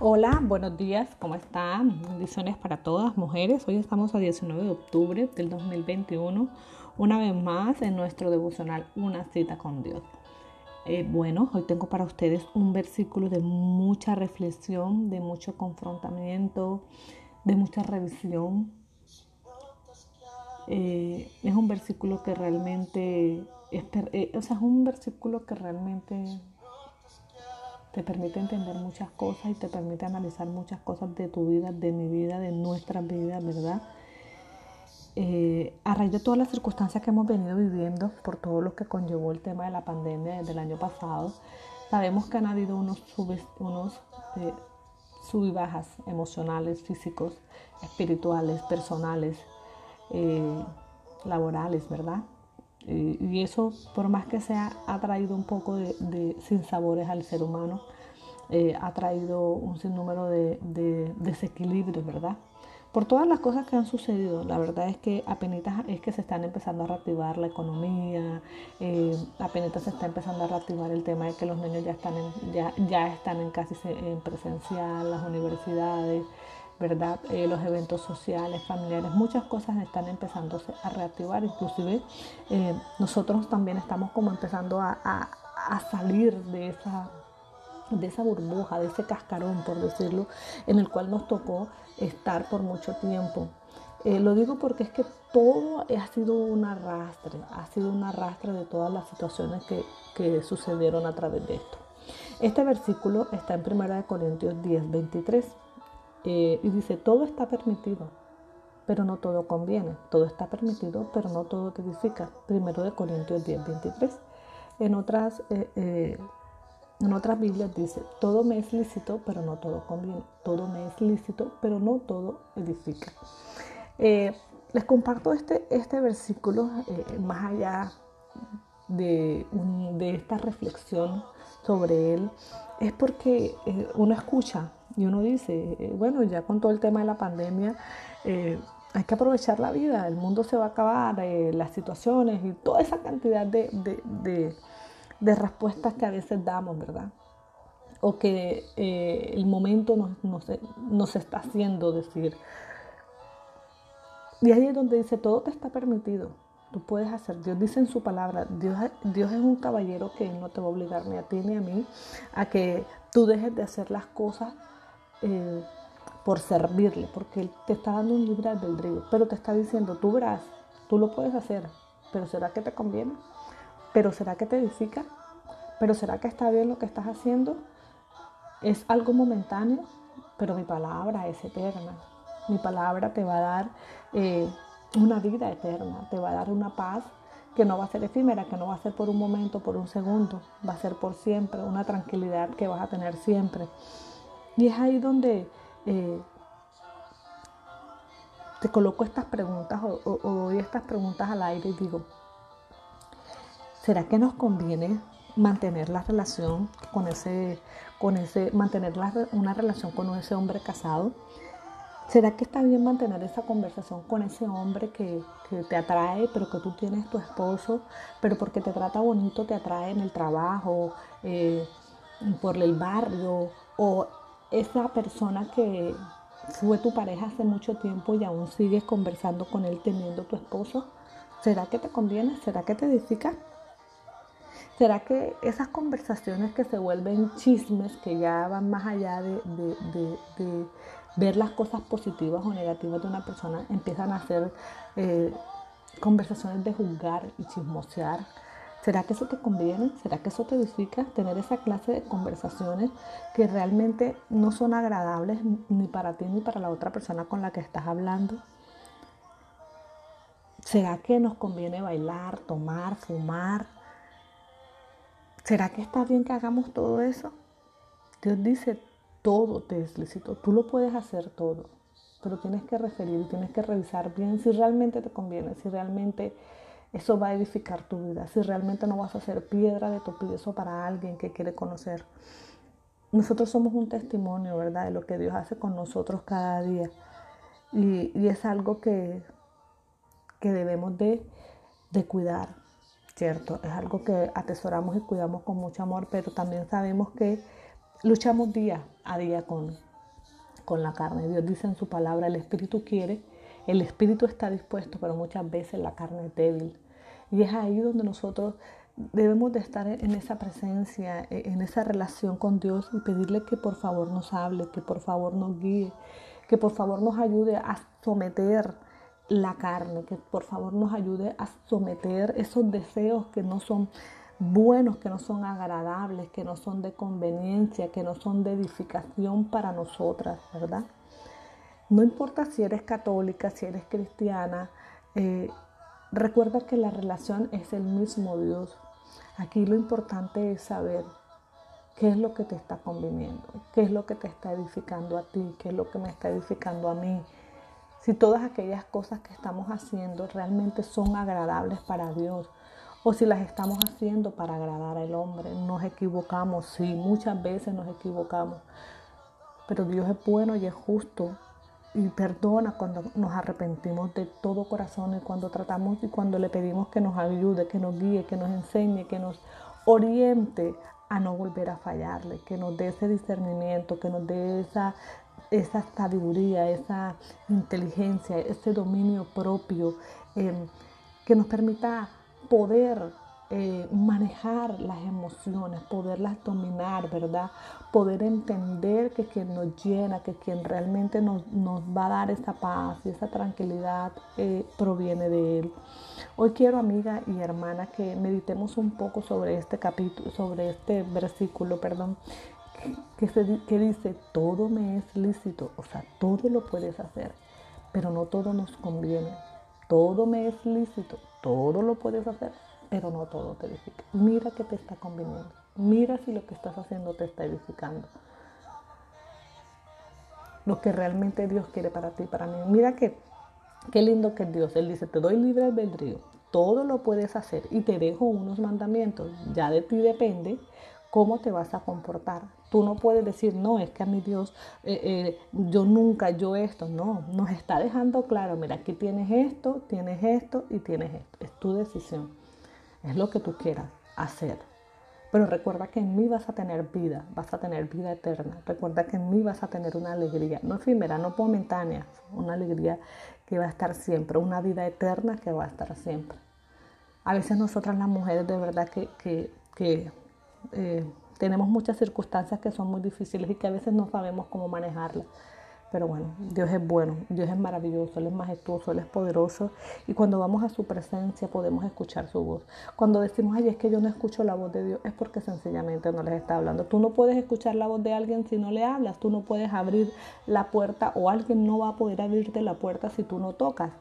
Hola, buenos días, ¿cómo están? Bendiciones para todas mujeres. Hoy estamos a 19 de octubre del 2021, una vez más en nuestro devocional Una cita con Dios. Eh, bueno, hoy tengo para ustedes un versículo de mucha reflexión, de mucho confrontamiento, de mucha revisión. Eh, es un versículo que realmente, eh, o sea, es un versículo que realmente te permite entender muchas cosas y te permite analizar muchas cosas de tu vida, de mi vida, de nuestras vidas, ¿verdad? Eh, a raíz de todas las circunstancias que hemos venido viviendo, por todo lo que conllevó el tema de la pandemia desde el año pasado, sabemos que han habido unos, unos eh, sub y bajas emocionales, físicos, espirituales, personales, eh, laborales, ¿verdad? Y eso, por más que sea, ha traído un poco de, sinsabores al ser humano, eh, ha traído un sinnúmero de, desequilibrios, ¿verdad? Por todas las cosas que han sucedido, la verdad es que apenas es que se están empezando a reactivar la economía, eh, apenas se está empezando a reactivar el tema de que los niños ya están en, ya, ya están en casi en presencial, las universidades, ¿verdad? Eh, los eventos sociales, familiares, muchas cosas están empezando a reactivar, inclusive eh, nosotros también estamos como empezando a, salir de esa, de esa burbuja, de ese cascarón, por decirlo, en el cual nos tocó estar por mucho tiempo. Eh, lo digo porque es que todo ha sido un arrastre, ha sido un arrastre de todas las situaciones que, que sucedieron a través de esto. Este versículo está en 1 Corintios 10, 23. Eh, y dice, todo está permitido, pero no todo conviene. Todo está permitido, pero no todo te edifica. Primero de Corintios 10, 23. En otras, eh, eh, en otras Biblias dice, todo me es lícito, pero no todo conviene. Todo me es lícito, pero no todo edifica. les comparto este, este versículo más allá de, de esta reflexión sobre él, es porque uno escucha y uno dice, eh, bueno, ya con todo el tema de la pandemia, eh, hay que aprovechar la vida, el mundo se va a acabar, eh, las situaciones y toda esa cantidad de, respuestas que a veces damos, ¿verdad? O que el momento nos, nos, está haciendo decir. Y ahí es donde dice, todo te está permitido, tú puedes hacer. Dios dice en su palabra, Dios, Dios es un caballero que no te va a obligar ni a ti ni a mí a que tú dejes de hacer las cosas eh, por servirle, porque Él te está dando un libre albedrío, pero te está diciendo, tú verás, tú lo puedes hacer, pero ¿será que te conviene? ¿Pero será que te edifica? ¿Pero será que está bien lo que estás haciendo? Es algo momentáneo, pero mi palabra es eterna. Mi palabra te va a dar eh, una vida eterna, te va a dar una paz que no va a ser efímera, que no va a ser por un momento, por un segundo, va a ser por siempre, una tranquilidad que vas a tener siempre. Y es ahí donde eh, te coloco estas preguntas o, doy estas preguntas al aire y digo, ¿será que nos conviene mantener la relación con ese, con ese, mantener una relación con ese hombre casado? ¿Será que está bien mantener esa conversación con ese hombre que, te atrae, pero que tú tienes tu esposo, pero porque te trata bonito te atrae en el trabajo, eh, por el barrio o esa persona que fue tu pareja hace mucho tiempo y aún sigues conversando con él teniendo tu esposo? ¿Será que te conviene? ¿Será que te edifica? ¿Será que esas conversaciones que se vuelven chismes, que ya van más allá de, ver las cosas positivas o negativas de una persona, empiezan a ser eh, conversaciones de juzgar y chismosear? ¿Será que eso te conviene? ¿Será que eso te edifica? Tener esa clase de conversaciones que realmente no son agradables ni para ti ni para la otra persona con la que estás hablando. ¿Será que nos conviene bailar, tomar, fumar? ¿Será que está bien que hagamos todo eso? Dios dice, todo te es lícito, tú lo puedes hacer todo, pero tienes que referir, tienes que revisar bien si realmente te conviene, si realmente eso va a edificar tu vida. Si realmente no vas a ser piedra de tropiezo para alguien que quiere conocer. Nosotros somos un testimonio, ¿verdad?, de lo que Dios hace con nosotros cada día. Y, es algo que, que debemos de, de cuidar, ¿cierto? Es algo que atesoramos y cuidamos con mucho amor, pero también sabemos que luchamos día haría con, con la carne. Dios dice en su palabra, el espíritu quiere, el espíritu está dispuesto, pero muchas veces la carne es débil. Y es ahí donde nosotros debemos de estar en esa presencia, en esa relación con Dios y pedirle que por favor nos hable, que por favor nos guíe, que por favor nos ayude a someter la carne, que por favor nos ayude a someter esos deseos que no son buenos, que no son agradables, que no son de conveniencia, que no son de edificación para nosotras, ¿verdad? No importa si eres católica, si eres cristiana, eh, recuerda que la relación es el mismo Dios. Aquí lo importante es saber qué es lo que te está conveniendo, qué es lo que te está edificando a ti, qué es lo que me está edificando a mí. Si todas aquellas cosas que estamos haciendo realmente son agradables para Dios o si las estamos haciendo para agradar al hombre. Nos equivocamos, sí, muchas veces nos equivocamos, pero Dios es bueno y es justo y perdona cuando nos arrepentimos de todo corazón y cuando tratamos y cuando le pedimos que nos ayude, que nos guíe, que nos enseñe, que nos oriente a no volver a fallarle, que nos dé ese discernimiento, que nos dé esa, esa sabiduría, esa inteligencia, ese dominio propio, em, que nos permita poder eh, manejar las emociones, poderlas dominar, ¿verdad? Poder entender que quien nos llena, que quien realmente nos, nos va a dar esa paz y esa tranquilidad eh, proviene de Él. Hoy quiero, amiga y hermana, que meditemos un poco sobre este capítulo, sobre este versículo, perdón, que, que dice, todo me es lícito, o sea, todo lo puedes hacer, pero no todo nos conviene. Todo me es lícito, todo lo puedes hacer, pero no todo te edifica. Mira que te está conveniendo. Mira si lo que estás haciendo te está edificando. Lo que realmente Dios quiere para ti, para mí. Mira que qué lindo que es Dios. Él dice, te doy libre albedrío. Todo lo puedes hacer y te dejo unos mandamientos. Ya de ti depende cómo te vas a comportar. Tú no puedes decir, no, es que a mi Dios, eh, eh, yo nunca, yo esto. No, nos está dejando claro, mira, aquí tienes esto, tienes esto y tienes esto. Es tu decisión. Es lo que tú quieras hacer. Pero recuerda que en mí vas a tener vida, vas a tener vida eterna. Recuerda que en mí vas a tener una alegría, no efímera, no momentánea, una alegría que va a estar siempre, una vida eterna que va a estar siempre. A veces nosotras las mujeres de verdad que, que eh, tenemos muchas circunstancias que son muy difíciles y que a veces no sabemos cómo manejarlas. Pero bueno, Dios es bueno, Dios es maravilloso, Él es majestuoso, Él es poderoso. Y cuando vamos a su presencia podemos escuchar su voz. Cuando decimos, ay, es que yo no escucho la voz de Dios, es porque sencillamente no les está hablando. Tú no puedes escuchar la voz de alguien si no le hablas. Tú no puedes abrir la puerta o alguien no va a poder abrirte la puerta si tú no tocas.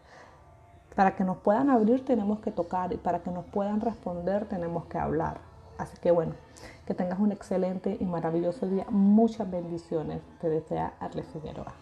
Para que nos puedan abrir tenemos que tocar y para que nos puedan responder tenemos que hablar. Así que bueno, que tengas un excelente y maravilloso día. Muchas bendiciones. Te desea Arle Figueroa.